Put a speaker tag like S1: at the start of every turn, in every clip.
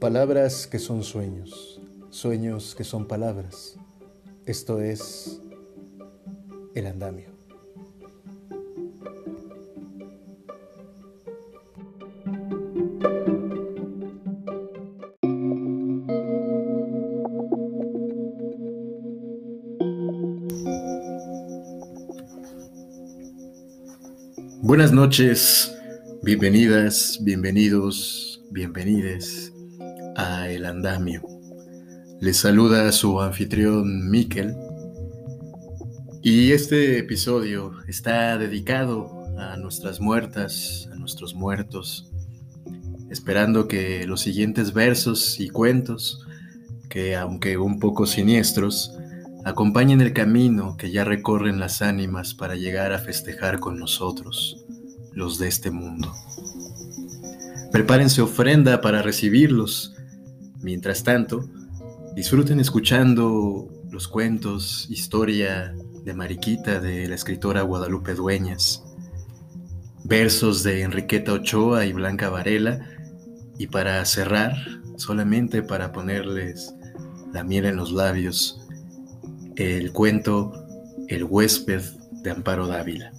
S1: Palabras que son sueños, sueños que son palabras. Esto es el andamio. Buenas noches, bienvenidas, bienvenidos, bienvenides a El Andamio. Les saluda su anfitrión Miquel y este episodio está dedicado a nuestras muertas, a nuestros muertos, esperando que los siguientes versos y cuentos, que aunque un poco siniestros, acompañen el camino que ya recorren las ánimas para llegar a festejar con nosotros, los de este mundo. Prepárense ofrenda para recibirlos. Mientras tanto, disfruten escuchando los cuentos, historia de Mariquita de la escritora Guadalupe Dueñas, versos de Enriqueta Ochoa y Blanca Varela, y para cerrar, solamente para ponerles la miel en los labios, el cuento El huésped de Amparo Dávila.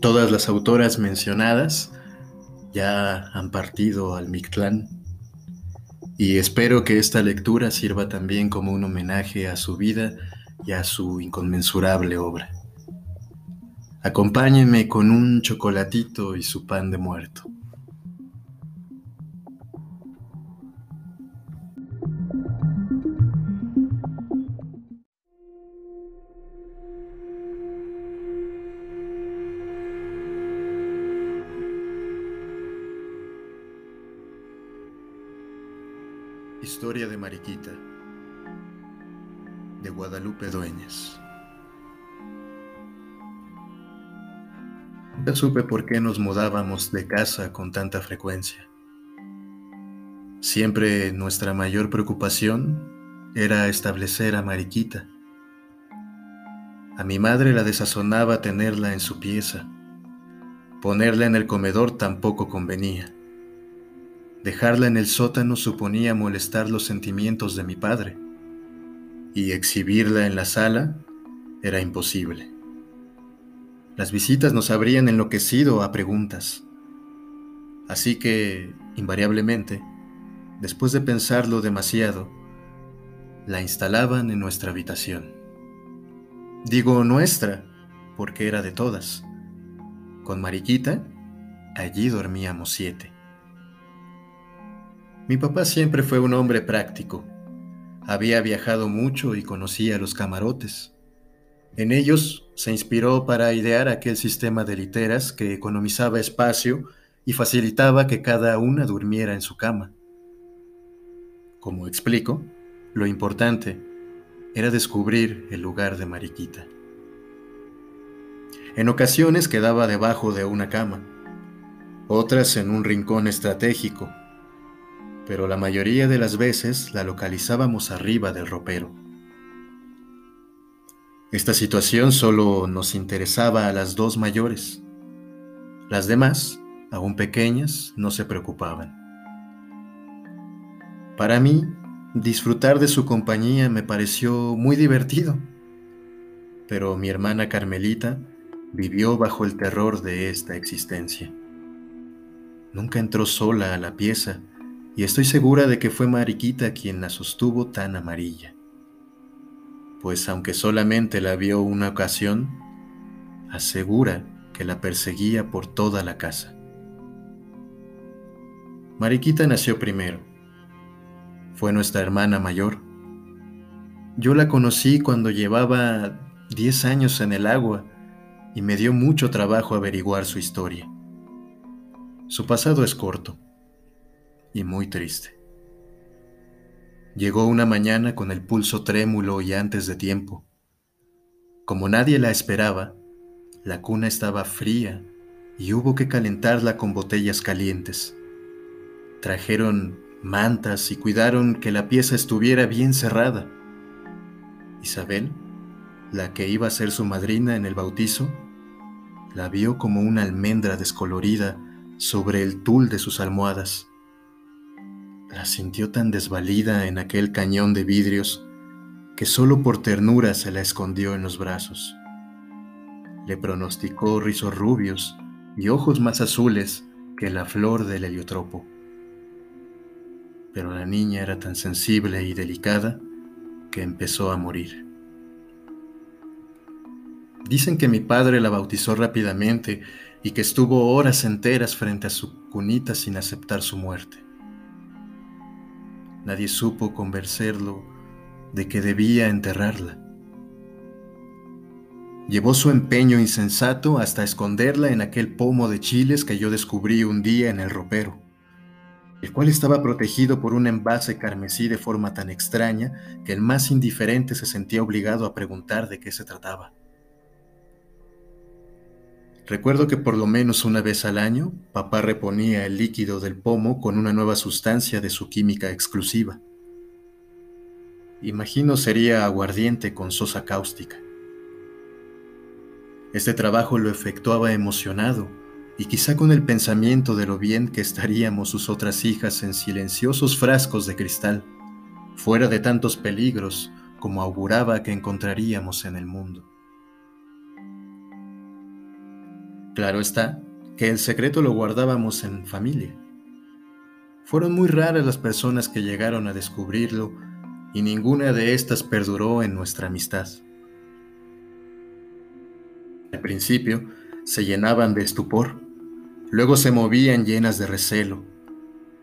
S1: Todas las autoras mencionadas ya han partido al Mictlán y espero que esta lectura sirva también como un homenaje a su vida y a su inconmensurable obra. Acompáñenme con un chocolatito y su pan de muerto. Historia de Mariquita de Guadalupe Dueñas. Ya supe por qué nos mudábamos de casa con tanta frecuencia. Siempre nuestra mayor preocupación era establecer a Mariquita. A mi madre la desazonaba tenerla en su pieza. Ponerla en el comedor tampoco convenía. Dejarla en el sótano suponía molestar los sentimientos de mi padre, y exhibirla en la sala era imposible. Las visitas nos habrían enloquecido a preguntas. Así que, invariablemente, después de pensarlo demasiado, la instalaban en nuestra habitación. Digo nuestra, porque era de todas. Con Mariquita, allí dormíamos siete. Mi papá siempre fue un hombre práctico. Había viajado mucho y conocía los camarotes. En ellos se inspiró para idear aquel sistema de literas que economizaba espacio y facilitaba que cada una durmiera en su cama. Como explico, lo importante era descubrir el lugar de Mariquita. En ocasiones quedaba debajo de una cama, otras en un rincón estratégico pero la mayoría de las veces la localizábamos arriba del ropero. Esta situación solo nos interesaba a las dos mayores. Las demás, aún pequeñas, no se preocupaban. Para mí, disfrutar de su compañía me pareció muy divertido, pero mi hermana Carmelita vivió bajo el terror de esta existencia. Nunca entró sola a la pieza, y estoy segura de que fue Mariquita quien la sostuvo tan amarilla, pues aunque solamente la vio una ocasión, asegura que la perseguía por toda la casa. Mariquita nació primero. Fue nuestra hermana mayor. Yo la conocí cuando llevaba 10 años en el agua y me dio mucho trabajo averiguar su historia. Su pasado es corto y muy triste. Llegó una mañana con el pulso trémulo y antes de tiempo. Como nadie la esperaba, la cuna estaba fría y hubo que calentarla con botellas calientes. Trajeron mantas y cuidaron que la pieza estuviera bien cerrada. Isabel, la que iba a ser su madrina en el bautizo, la vio como una almendra descolorida sobre el tul de sus almohadas La sintió tan desvalida en aquel cañón de vidrios que solo por ternura se la escondió en los brazos. Le pronosticó rizos rubios y ojos más azules que la flor del heliotropo. Pero la niña era tan sensible y delicada que empezó a morir. Dicen que mi padre la bautizó rápidamente y que estuvo horas enteras frente a su cunita sin aceptar su muerte. Nadie supo convencerlo de que debía enterrarla. Llevó su empeño insensato hasta esconderla en aquel pomo de chiles que yo descubrí un día en el ropero, el cual estaba protegido por un envase carmesí de forma tan extraña que el más indiferente se sentía obligado a preguntar de qué se trataba. Recuerdo que por lo menos una vez al año, papá reponía el líquido del pomo con una nueva sustancia de su química exclusiva. Imagino sería aguardiente con sosa cáustica. Este trabajo lo efectuaba emocionado y quizá con el pensamiento de lo bien que estaríamos sus otras hijas en silenciosos frascos de cristal, fuera de tantos peligros como auguraba que encontraríamos en el mundo. Claro está que el secreto lo guardábamos en familia. Fueron muy raras las personas que llegaron a descubrirlo y ninguna de estas perduró en nuestra amistad. Al principio se llenaban de estupor, luego se movían llenas de recelo,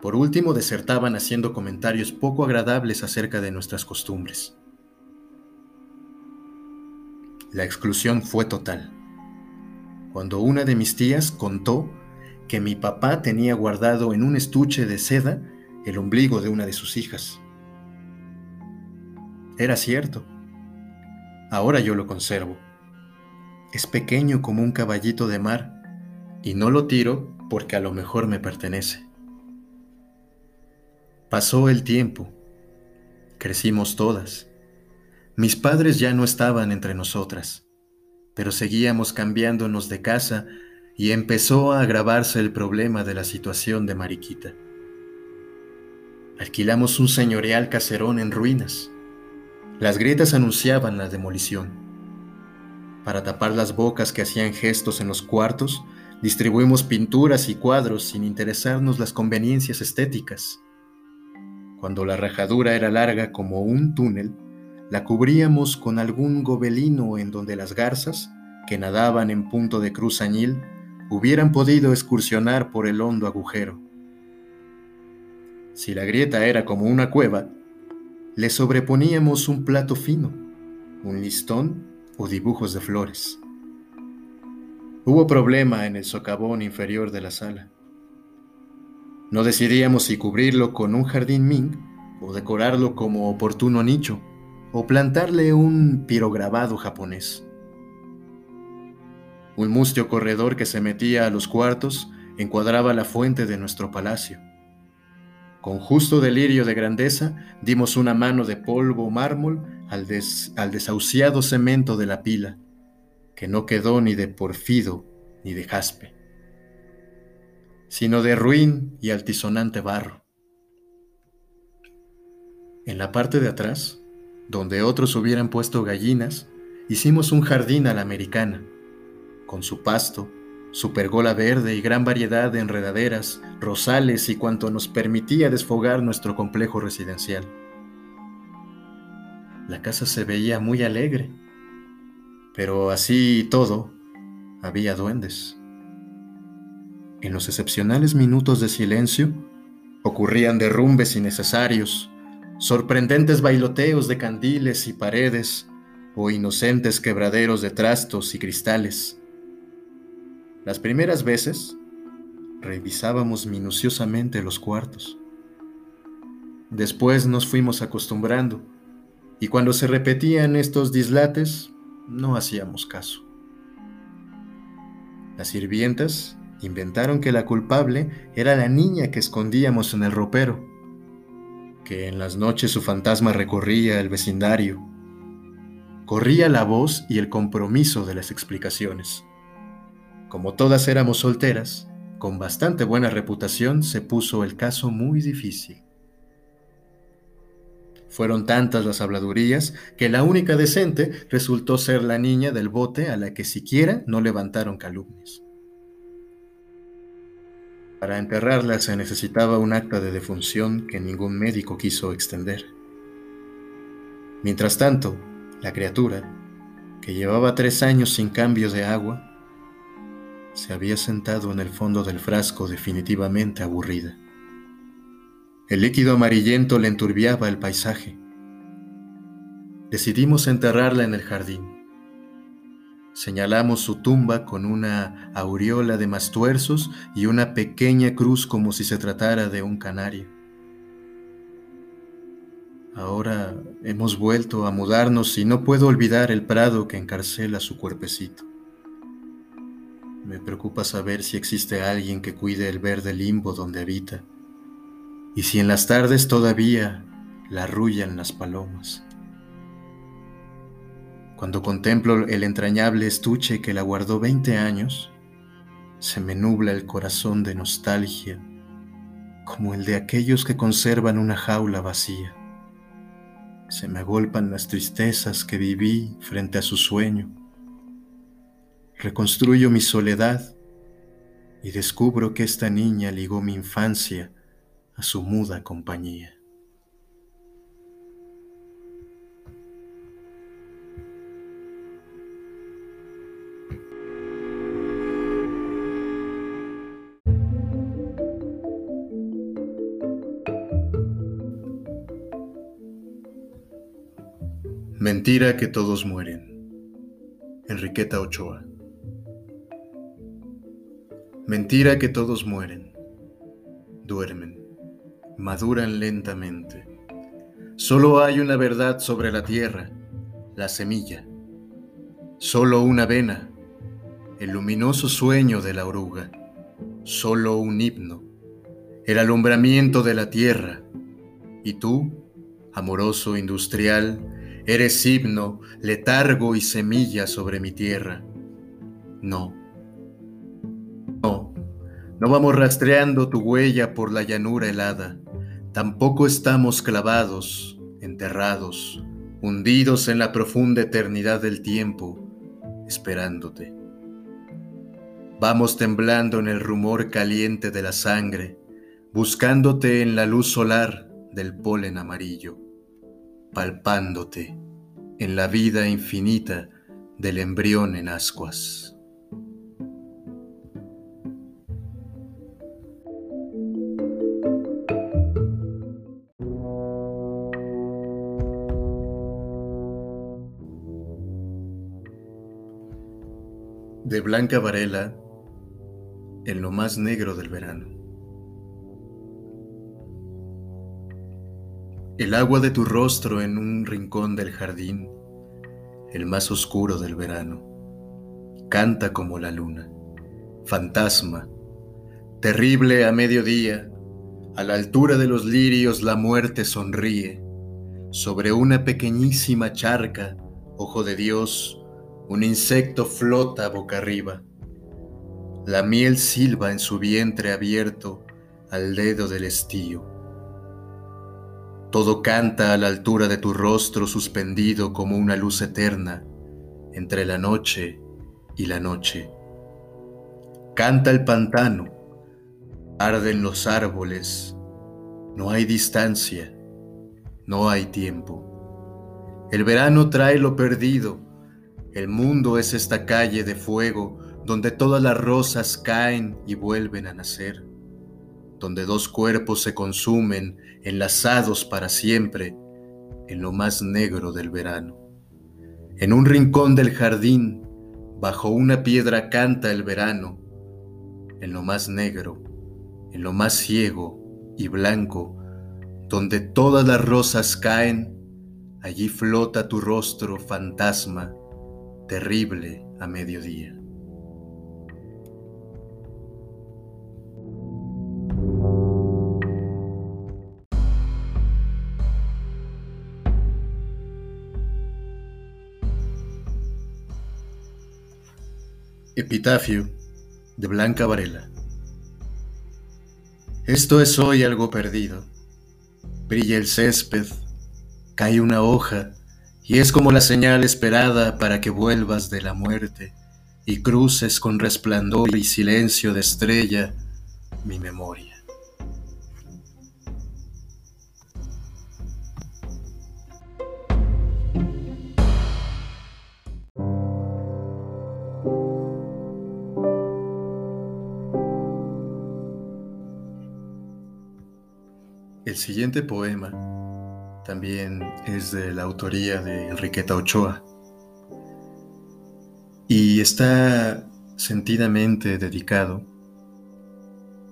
S1: por último desertaban haciendo comentarios poco agradables acerca de nuestras costumbres. La exclusión fue total cuando una de mis tías contó que mi papá tenía guardado en un estuche de seda el ombligo de una de sus hijas. Era cierto. Ahora yo lo conservo. Es pequeño como un caballito de mar y no lo tiro porque a lo mejor me pertenece. Pasó el tiempo. Crecimos todas. Mis padres ya no estaban entre nosotras pero seguíamos cambiándonos de casa y empezó a agravarse el problema de la situación de Mariquita. Alquilamos un señorial caserón en ruinas. Las grietas anunciaban la demolición. Para tapar las bocas que hacían gestos en los cuartos, distribuimos pinturas y cuadros sin interesarnos las conveniencias estéticas. Cuando la rajadura era larga como un túnel, la cubríamos con algún gobelino en donde las garzas, que nadaban en punto de cruz añil, hubieran podido excursionar por el hondo agujero. Si la grieta era como una cueva, le sobreponíamos un plato fino, un listón o dibujos de flores. Hubo problema en el socavón inferior de la sala. No decidíamos si cubrirlo con un jardín ming o decorarlo como oportuno nicho o plantarle un pirograbado japonés. Un mustio corredor que se metía a los cuartos encuadraba la fuente de nuestro palacio. Con justo delirio de grandeza dimos una mano de polvo mármol al, al desahuciado cemento de la pila, que no quedó ni de porfido ni de jaspe, sino de ruin y altisonante barro. En la parte de atrás, donde otros hubieran puesto gallinas, hicimos un jardín a la americana, con su pasto, su pergola verde y gran variedad de enredaderas, rosales y cuanto nos permitía desfogar nuestro complejo residencial. La casa se veía muy alegre, pero así y todo, había duendes. En los excepcionales minutos de silencio, ocurrían derrumbes innecesarios, sorprendentes bailoteos de candiles y paredes o inocentes quebraderos de trastos y cristales. Las primeras veces revisábamos minuciosamente los cuartos. Después nos fuimos acostumbrando y cuando se repetían estos dislates no hacíamos caso. Las sirvientas inventaron que la culpable era la niña que escondíamos en el ropero que en las noches su fantasma recorría el vecindario. Corría la voz y el compromiso de las explicaciones. Como todas éramos solteras, con bastante buena reputación se puso el caso muy difícil. Fueron tantas las habladurías que la única decente resultó ser la niña del bote a la que siquiera no levantaron calumnias. Para enterrarla se necesitaba un acta de defunción que ningún médico quiso extender. Mientras tanto, la criatura, que llevaba tres años sin cambio de agua, se había sentado en el fondo del frasco definitivamente aburrida. El líquido amarillento le enturbiaba el paisaje. Decidimos enterrarla en el jardín. Señalamos su tumba con una aureola de mastuerzos y una pequeña cruz como si se tratara de un canario. Ahora hemos vuelto a mudarnos y no puedo olvidar el prado que encarcela su cuerpecito. Me preocupa saber si existe alguien que cuide el verde limbo donde habita y si en las tardes todavía la arrullan las palomas. Cuando contemplo el entrañable estuche que la guardó veinte años, se me nubla el corazón de nostalgia, como el de aquellos que conservan una jaula vacía. Se me agolpan las tristezas que viví frente a su sueño. Reconstruyo mi soledad y descubro que esta niña ligó mi infancia a su muda compañía. Mentira que todos mueren. Enriqueta Ochoa. Mentira que todos mueren. Duermen maduran lentamente. Solo hay una verdad sobre la tierra, la semilla. Solo una vena, el luminoso sueño de la oruga. Solo un himno, el alumbramiento de la tierra. Y tú, amoroso industrial, eres himno, letargo y semilla sobre mi tierra. No, no, no vamos rastreando tu huella por la llanura helada Tampoco estamos clavados, enterrados, hundidos en la profunda eternidad del tiempo, esperándote. Vamos temblando en el rumor caliente de la sangre, buscándote en la luz solar del polen amarillo, palpándote en la vida infinita del embrión en ascuas. de Blanca Varela en lo más negro del verano. El agua de tu rostro en un rincón del jardín, el más oscuro del verano, canta como la luna, fantasma, terrible a mediodía, a la altura de los lirios la muerte sonríe, sobre una pequeñísima charca, ojo de Dios, un insecto flota boca arriba. La miel silba en su vientre abierto al dedo del estío. Todo canta a la altura de tu rostro suspendido como una luz eterna entre la noche y la noche. Canta el pantano, arden los árboles, no hay distancia, no hay tiempo. El verano trae lo perdido, el mundo es esta calle de fuego donde todas las rosas caen y vuelven a nacer, donde dos cuerpos se consumen enlazados para siempre en lo más negro del verano. En un rincón del jardín, bajo una piedra canta el verano, en lo más negro, en lo más ciego y blanco, donde todas las rosas caen, allí flota tu rostro fantasma terrible a mediodía. Epitafio de Blanca Varela. Esto es hoy algo perdido. Brilla el césped, Cae una hoja y es como la señal esperada para que vuelvas de la muerte y cruces con resplandor y silencio de estrella mi memoria. El siguiente poema también es de la autoría de Enriqueta Ochoa y está sentidamente dedicado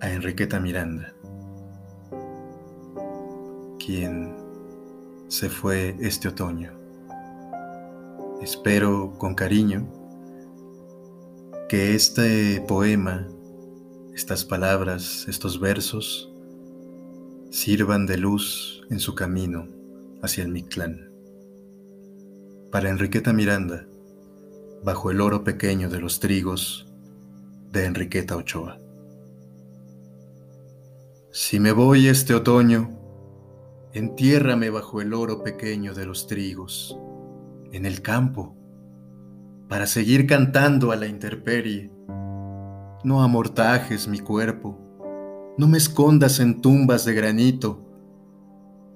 S1: a Enriqueta Miranda, quien se fue este otoño. Espero con cariño que este poema, estas palabras, estos versos, sirvan de luz en su camino hacia el Mictlán. Para Enriqueta Miranda, bajo el oro pequeño de los trigos de Enriqueta Ochoa. Si me voy este otoño, entiérrame bajo el oro pequeño de los trigos, en el campo, para seguir cantando a la intemperie. No amortajes mi cuerpo, no me escondas en tumbas de granito.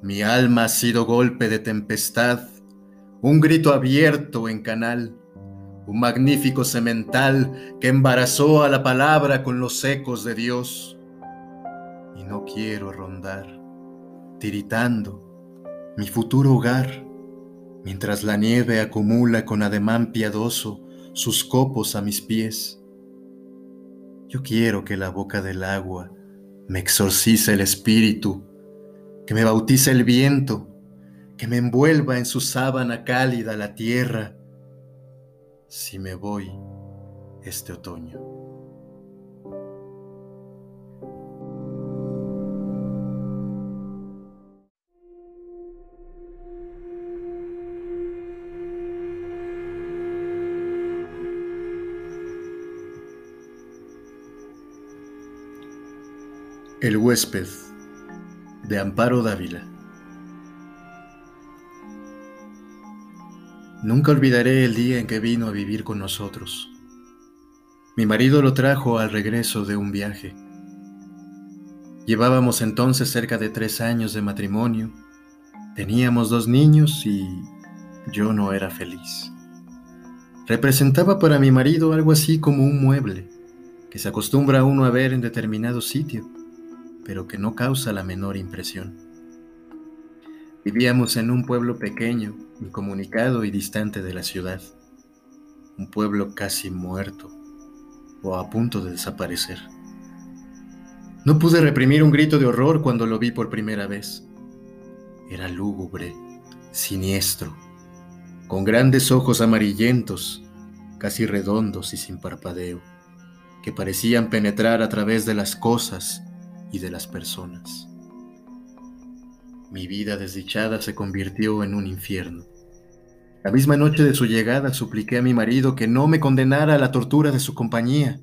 S1: Mi alma ha sido golpe de tempestad, un grito abierto en canal, un magnífico semental que embarazó a la palabra con los ecos de Dios. Y no quiero rondar, tiritando, mi futuro hogar, mientras la nieve acumula con ademán piadoso sus copos a mis pies. Yo quiero que la boca del agua me exorciza el espíritu, que me bautice el viento, que me envuelva en su sábana cálida la tierra, si me voy este otoño. El huésped de Amparo Dávila. Nunca olvidaré el día en que vino a vivir con nosotros. Mi marido lo trajo al regreso de un viaje. Llevábamos entonces cerca de tres años de matrimonio, teníamos dos niños y yo no era feliz. Representaba para mi marido algo así como un mueble que se acostumbra uno a ver en determinado sitio pero que no causa la menor impresión. Vivíamos en un pueblo pequeño, incomunicado y distante de la ciudad, un pueblo casi muerto o a punto de desaparecer. No pude reprimir un grito de horror cuando lo vi por primera vez. Era lúgubre, siniestro, con grandes ojos amarillentos, casi redondos y sin parpadeo, que parecían penetrar a través de las cosas y de las personas. Mi vida desdichada se convirtió en un infierno. La misma noche de su llegada supliqué a mi marido que no me condenara a la tortura de su compañía.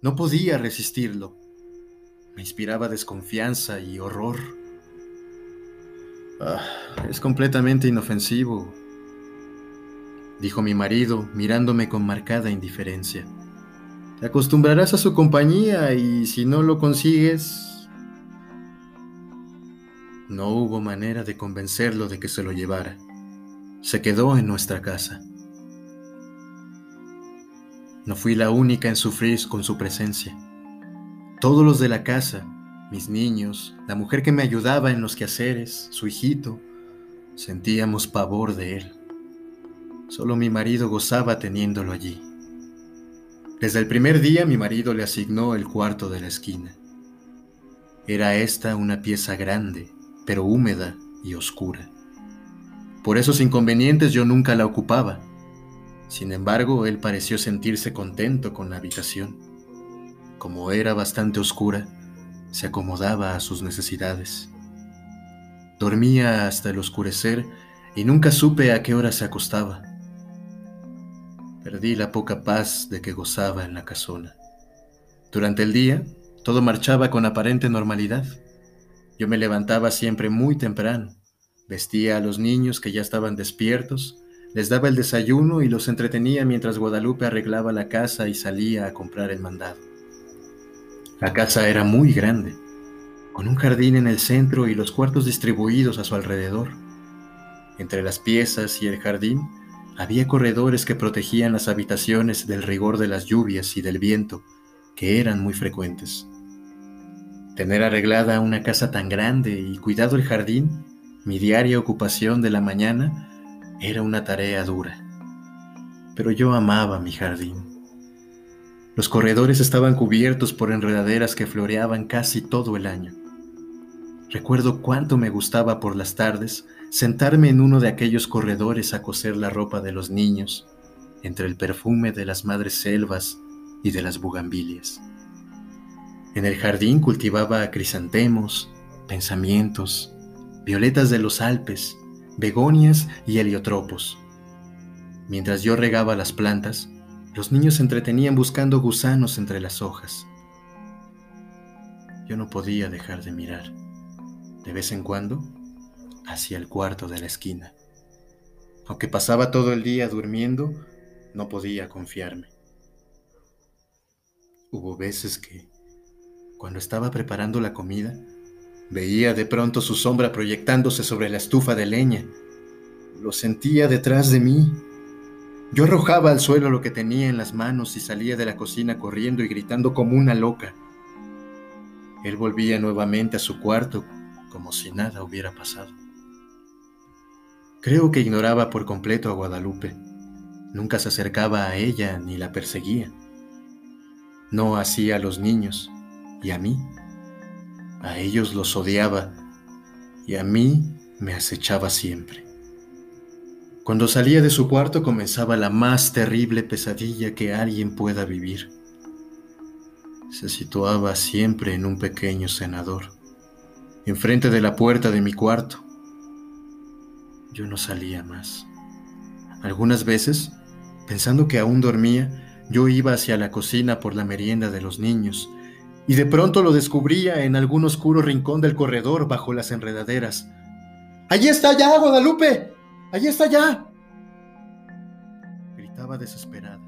S1: No podía resistirlo. Me inspiraba desconfianza y horror. Ah, es completamente inofensivo, dijo mi marido, mirándome con marcada indiferencia. Te acostumbrarás a su compañía y si no lo consigues... No hubo manera de convencerlo de que se lo llevara. Se quedó en nuestra casa. No fui la única en sufrir con su presencia. Todos los de la casa, mis niños, la mujer que me ayudaba en los quehaceres, su hijito, sentíamos pavor de él. Solo mi marido gozaba teniéndolo allí. Desde el primer día mi marido le asignó el cuarto de la esquina. Era esta una pieza grande, pero húmeda y oscura. Por esos inconvenientes yo nunca la ocupaba. Sin embargo, él pareció sentirse contento con la habitación. Como era bastante oscura, se acomodaba a sus necesidades. Dormía hasta el oscurecer y nunca supe a qué hora se acostaba. Perdí la poca paz de que gozaba en la casona. Durante el día, todo marchaba con aparente normalidad. Yo me levantaba siempre muy temprano, Vestía a los niños que ya estaban despiertos, les daba el desayuno y los entretenía mientras Guadalupe arreglaba la casa y salía a comprar el mandado. La casa era muy grande, con un jardín en el centro y los cuartos distribuidos a su alrededor. Entre las piezas y el jardín había corredores que protegían las habitaciones del rigor de las lluvias y del viento, que eran muy frecuentes. Tener arreglada una casa tan grande y cuidado el jardín, mi diaria ocupación de la mañana, era una tarea dura. Pero yo amaba mi jardín. Los corredores estaban cubiertos por enredaderas que floreaban casi todo el año. Recuerdo cuánto me gustaba por las tardes sentarme en uno de aquellos corredores a coser la ropa de los niños, entre el perfume de las madres selvas y de las bugambilias. En el jardín cultivaba crisantemos, pensamientos, violetas de los Alpes, begonias y heliotropos. Mientras yo regaba las plantas, los niños se entretenían buscando gusanos entre las hojas. Yo no podía dejar de mirar, de vez en cuando, hacia el cuarto de la esquina. Aunque pasaba todo el día durmiendo, no podía confiarme. Hubo veces que, cuando estaba preparando la comida, veía de pronto su sombra proyectándose sobre la estufa de leña. Lo sentía detrás de mí. Yo arrojaba al suelo lo que tenía en las manos y salía de la cocina corriendo y gritando como una loca. Él volvía nuevamente a su cuarto como si nada hubiera pasado. Creo que ignoraba por completo a Guadalupe. Nunca se acercaba a ella ni la perseguía. No hacía a los niños y a mí. A ellos los odiaba y a mí me acechaba siempre. Cuando salía de su cuarto comenzaba la más terrible pesadilla que alguien pueda vivir. Se situaba siempre en un pequeño cenador, enfrente de la puerta de mi cuarto yo no salía más. Algunas veces, pensando que aún dormía, yo iba hacia la cocina por la merienda de los niños, y de pronto lo descubría en algún oscuro rincón del corredor bajo las enredaderas. ¡Allí está ya, Guadalupe! ¡Allí está ya! Gritaba desesperada.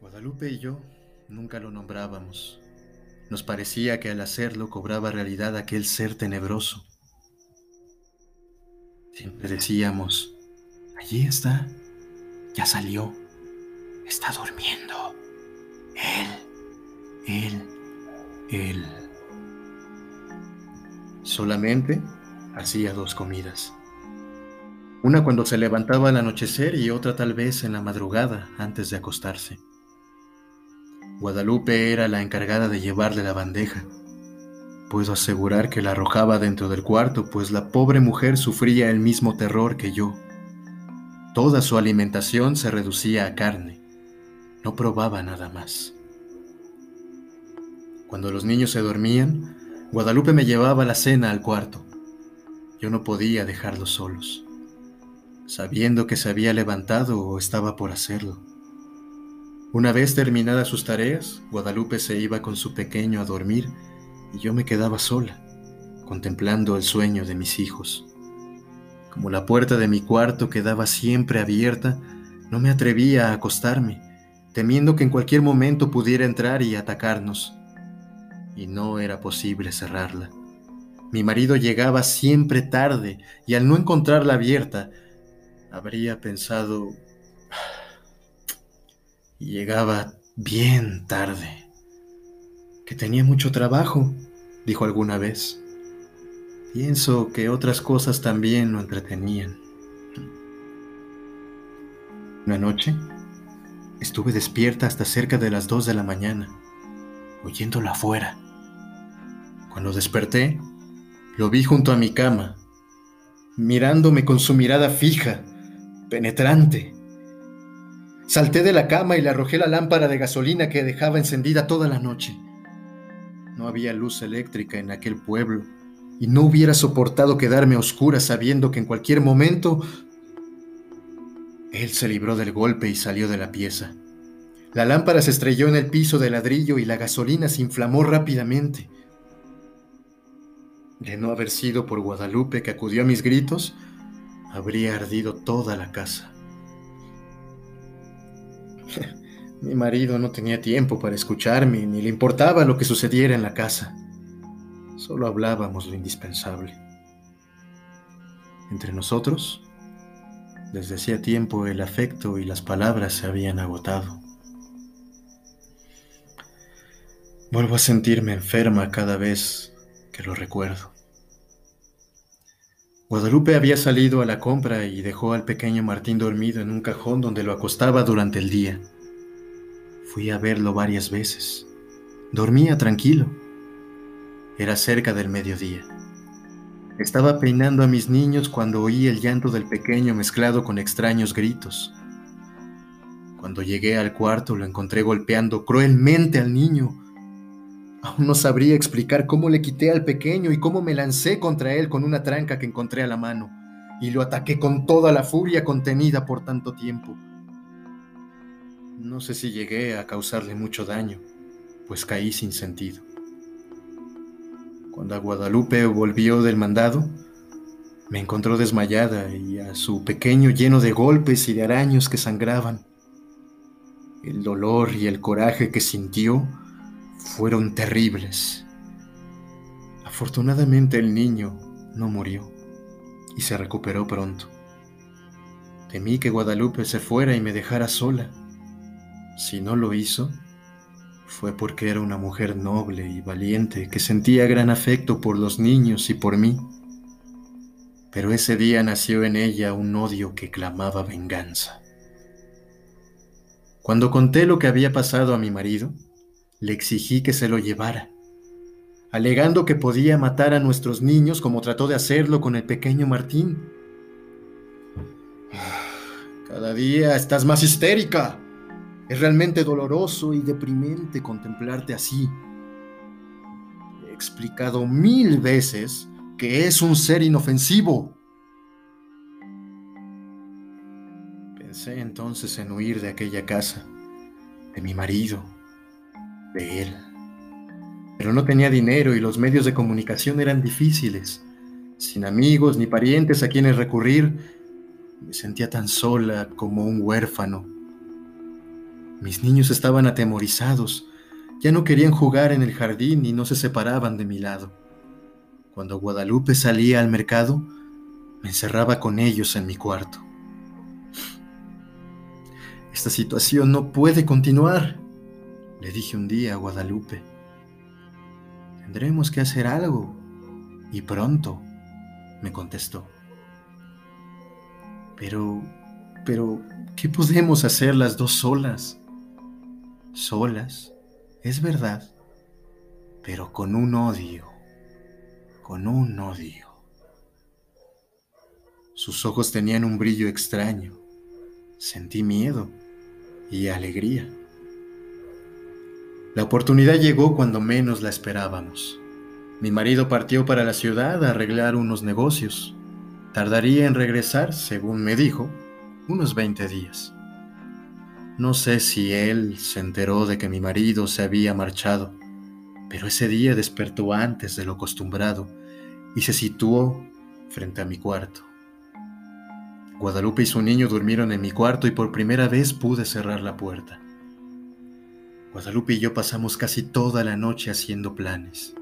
S1: Guadalupe y yo nunca lo nombrábamos. Nos parecía que al hacerlo cobraba realidad aquel ser tenebroso Siempre decíamos, allí está, ya salió, está durmiendo. Él, él, él. Solamente hacía dos comidas. Una cuando se levantaba al anochecer y otra tal vez en la madrugada antes de acostarse. Guadalupe era la encargada de llevarle la bandeja. Puedo asegurar que la arrojaba dentro del cuarto, pues la pobre mujer sufría el mismo terror que yo. Toda su alimentación se reducía a carne. No probaba nada más. Cuando los niños se dormían, Guadalupe me llevaba la cena al cuarto. Yo no podía dejarlos solos, sabiendo que se había levantado o estaba por hacerlo. Una vez terminadas sus tareas, Guadalupe se iba con su pequeño a dormir y yo me quedaba sola, contemplando el sueño de mis hijos. Como la puerta de mi cuarto quedaba siempre abierta, no me atrevía a acostarme, temiendo que en cualquier momento pudiera entrar y atacarnos. Y no era posible cerrarla. Mi marido llegaba siempre tarde y al no encontrarla abierta, habría pensado, y llegaba bien tarde que tenía mucho trabajo, dijo alguna vez. Pienso que otras cosas también lo entretenían. Una noche estuve despierta hasta cerca de las dos de la mañana, oyéndolo afuera. Cuando desperté, lo vi junto a mi cama, mirándome con su mirada fija, penetrante. Salté de la cama y le arrojé la lámpara de gasolina que dejaba encendida toda la noche. No había luz eléctrica en aquel pueblo y no hubiera soportado quedarme a oscuras sabiendo que en cualquier momento él se libró del golpe y salió de la pieza. La lámpara se estrelló en el piso de ladrillo y la gasolina se inflamó rápidamente. De no haber sido por Guadalupe que acudió a mis gritos, habría ardido toda la casa. Mi marido no tenía tiempo para escucharme, ni le importaba lo que sucediera en la casa. Solo hablábamos lo indispensable. Entre nosotros, desde hacía tiempo el afecto y las palabras se habían agotado. Vuelvo a sentirme enferma cada vez que lo recuerdo. Guadalupe había salido a la compra y dejó al pequeño Martín dormido en un cajón donde lo acostaba durante el día. Fui a verlo varias veces. Dormía tranquilo. Era cerca del mediodía. Estaba peinando a mis niños cuando oí el llanto del pequeño mezclado con extraños gritos. Cuando llegué al cuarto lo encontré golpeando cruelmente al niño. Aún no sabría explicar cómo le quité al pequeño y cómo me lancé contra él con una tranca que encontré a la mano y lo ataqué con toda la furia contenida por tanto tiempo. No sé si llegué a causarle mucho daño, pues caí sin sentido. Cuando a Guadalupe volvió del mandado, me encontró desmayada y a su pequeño lleno de golpes y de araños que sangraban. El dolor y el coraje que sintió fueron terribles. Afortunadamente el niño no murió y se recuperó pronto. Temí que Guadalupe se fuera y me dejara sola. Si no lo hizo, fue porque era una mujer noble y valiente que sentía gran afecto por los niños y por mí. Pero ese día nació en ella un odio que clamaba venganza. Cuando conté lo que había pasado a mi marido, le exigí que se lo llevara, alegando que podía matar a nuestros niños como trató de hacerlo con el pequeño Martín. Cada día estás más histérica, es realmente doloroso y deprimente contemplarte así. He explicado mil veces que es un ser inofensivo. Pensé entonces en huir de aquella casa, de mi marido, de él. Pero no tenía dinero y los medios de comunicación eran difíciles. Sin amigos ni parientes a quienes recurrir, me sentía tan sola como un huérfano mis niños estaban atemorizados, ya no querían jugar en el jardín y no se separaban de mi lado. Cuando Guadalupe salía al mercado, me encerraba con ellos en mi cuarto. Esta situación no puede continuar, le dije un día a Guadalupe. Tendremos que hacer algo, y pronto, me contestó. Pero, pero, ¿qué podemos hacer las dos solas? solas, es verdad, pero con un odio, con un odio. Sus ojos tenían un brillo extraño. Sentí miedo y alegría. La oportunidad llegó cuando menos la esperábamos. Mi marido partió para la ciudad a arreglar unos negocios. Tardaría en regresar, según me dijo, unos 20 días. No sé si él se enteró de que mi marido se había marchado, pero ese día despertó antes de lo acostumbrado y se situó frente a mi cuarto. Guadalupe y su niño durmieron en mi cuarto y por primera vez pude cerrar la puerta. Guadalupe y yo pasamos casi toda la noche haciendo planes.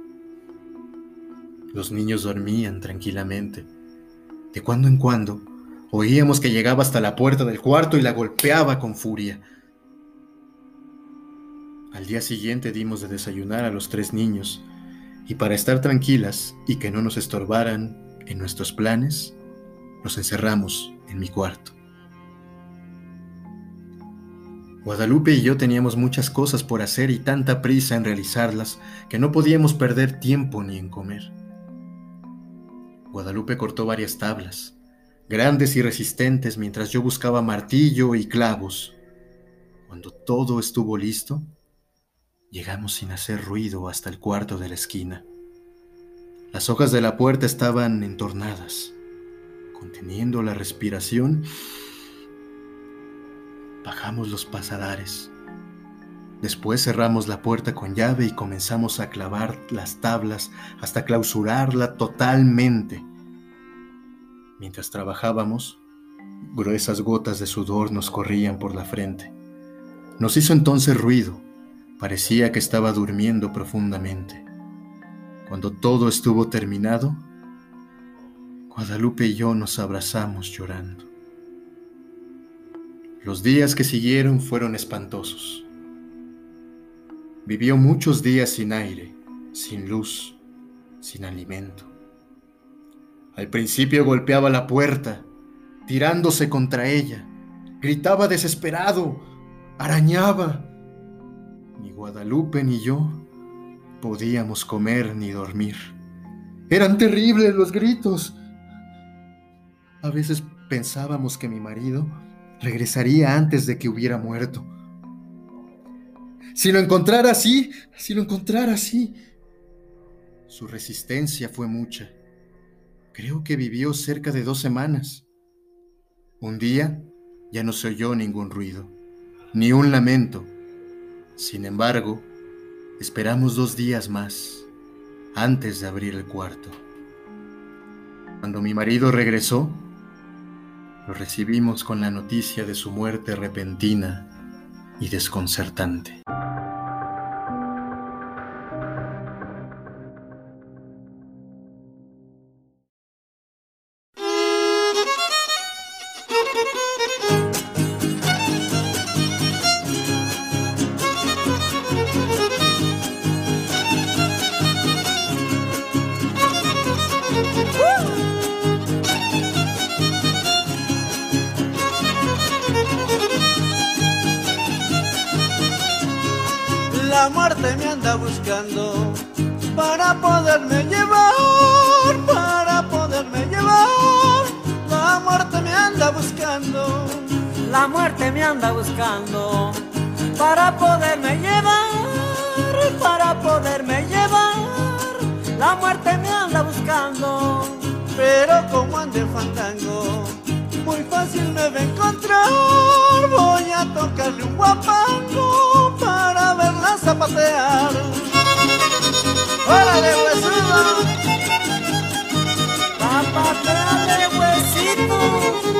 S1: Los niños dormían tranquilamente. De cuando en cuando, Oíamos que llegaba hasta la puerta del cuarto y la golpeaba con furia. Al día siguiente dimos de desayunar a los tres niños y para estar tranquilas y que no nos estorbaran en nuestros planes, nos encerramos en mi cuarto. Guadalupe y yo teníamos muchas cosas por hacer y tanta prisa en realizarlas que no podíamos perder tiempo ni en comer. Guadalupe cortó varias tablas, grandes y resistentes mientras yo buscaba martillo y clavos. Cuando todo estuvo listo, llegamos sin hacer ruido hasta el cuarto de la esquina. Las hojas de la puerta estaban entornadas. Conteniendo la respiración, bajamos los pasadares. Después cerramos la puerta con llave y comenzamos a clavar las tablas hasta clausurarla totalmente. Mientras trabajábamos, gruesas gotas de sudor nos corrían por la frente. Nos hizo entonces ruido, parecía que estaba durmiendo profundamente. Cuando todo estuvo terminado, Guadalupe y yo nos abrazamos llorando. Los días que siguieron fueron espantosos. Vivió muchos días sin aire, sin luz, sin alimento. Al principio golpeaba la puerta, tirándose contra ella, gritaba desesperado, arañaba. Ni Guadalupe ni yo podíamos comer ni dormir. Eran terribles los gritos. A veces pensábamos que mi marido regresaría antes de que hubiera muerto. Si lo encontrara así, si lo encontrara así. Su resistencia fue mucha. Creo que vivió cerca de dos semanas. Un día ya no se oyó ningún ruido, ni un lamento. Sin embargo, esperamos dos días más antes de abrir el cuarto. Cuando mi marido regresó, lo recibimos con la noticia de su muerte repentina y desconcertante.
S2: Anda buscando para poderme llevar, para poderme llevar. La muerte me anda buscando.
S3: La muerte me anda buscando para poderme llevar, para poderme llevar. La muerte me anda buscando.
S2: Pero como ande fandango, muy fácil me va a encontrar. Voy a tocarle un guapango a zapatear. ¡Órale, huesito! ¡Zapateale, huesito!